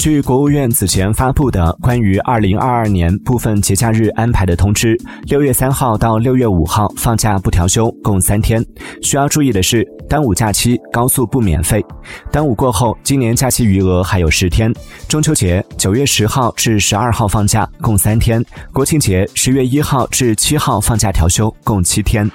据国务院此前发布的关于二零二二年部分节假日安排的通知六月三号到六月五号放假不调休共三天。需要注意的是端午假期高速不免费端午过后今年假期余额还有十天。中秋节九月十号至十二号放假共三天。国庆节十月一号至七号放假调休共七天。